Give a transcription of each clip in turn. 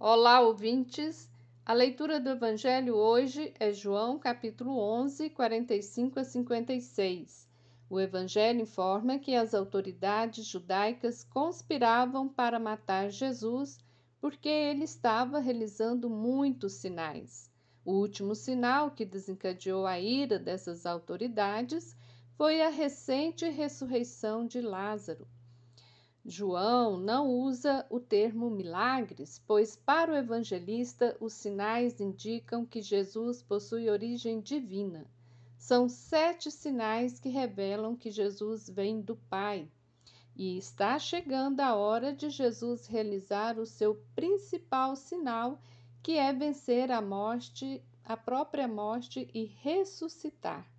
Olá, ouvintes! A leitura do Evangelho hoje é João, capítulo 11, 45 a 56. O Evangelho informa que as autoridades judaicas conspiravam para matar Jesus porque ele estava realizando muitos sinais. O último sinal que desencadeou a ira dessas autoridades foi a recente ressurreição de Lázaro. João não usa o termo milagres, pois para o evangelista os sinais indicam que Jesus possui origem divina. São sete sinais que revelam que Jesus vem do Pai. E está chegando a hora de Jesus realizar o seu principal sinal, que é vencer a morte, a própria morte e ressuscitar.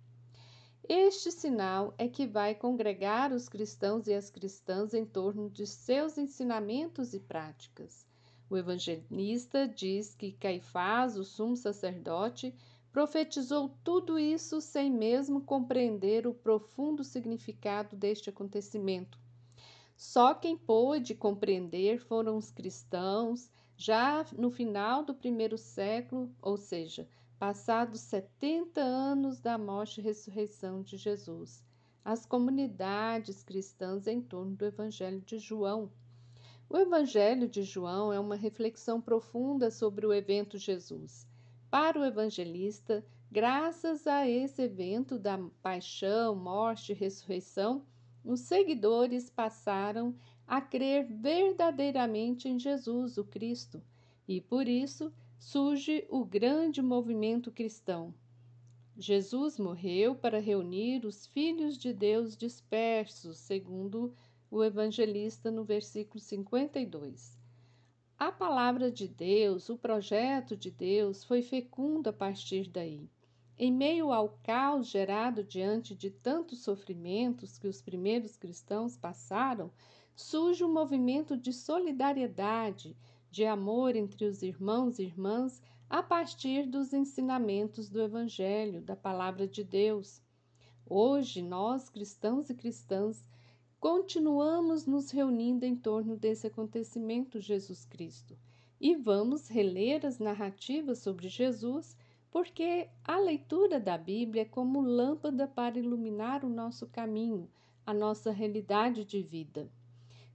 Este sinal é que vai congregar os cristãos e as cristãs em torno de seus ensinamentos e práticas. O evangelista diz que Caifás, o sumo sacerdote, profetizou tudo isso sem mesmo compreender o profundo significado deste acontecimento. Só quem pôde compreender foram os cristãos, já no final do primeiro século, ou seja, passados 70 anos da morte e ressurreição de Jesus, as comunidades cristãs em torno do Evangelho de João. O Evangelho de João é uma reflexão profunda sobre o evento Jesus. Para o evangelista, graças a esse evento da paixão, morte e ressurreição, os seguidores passaram a crer verdadeiramente em Jesus, o Cristo, e por isso surge o grande movimento cristão. Jesus morreu para reunir os filhos de Deus dispersos, segundo o evangelista no versículo 52. A palavra de Deus, o projeto de Deus, foi fecundo a partir daí. Em meio ao caos gerado diante de tantos sofrimentos que os primeiros cristãos passaram, surge um movimento de solidariedade, de amor entre os irmãos e irmãs a partir dos ensinamentos do Evangelho, da Palavra de Deus. Hoje, nós, cristãos e cristãs, continuamos nos reunindo em torno desse acontecimento Jesus Cristo e vamos reler as narrativas sobre Jesus, porque a leitura da Bíblia é como lâmpada para iluminar o nosso caminho, a nossa realidade de vida.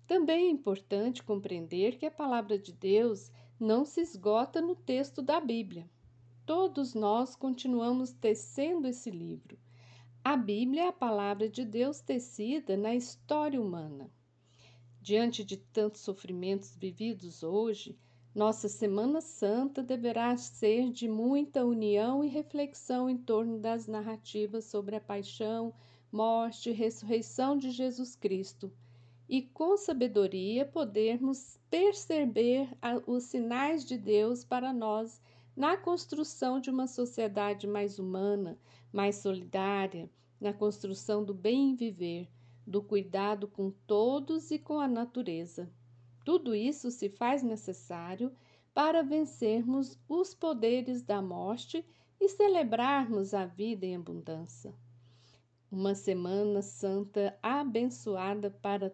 Também é importante compreender que a palavra de Deus não se esgota no texto da Bíblia. Todos nós continuamos tecendo esse livro. A Bíblia é a palavra de Deus tecida na história humana. Diante de tantos sofrimentos vividos hoje, nossa Semana Santa deverá ser de muita união e reflexão em torno das narrativas sobre a paixão, morte e ressurreição de Jesus Cristo e com sabedoria podermos perceber os sinais de Deus para nós na construção de uma sociedade mais humana, mais solidária, na construção do bem viver, do cuidado com todos e com a natureza. Tudo isso se faz necessário para vencermos os poderes da morte e celebrarmos a vida em abundância. Uma Semana Santa abençoada para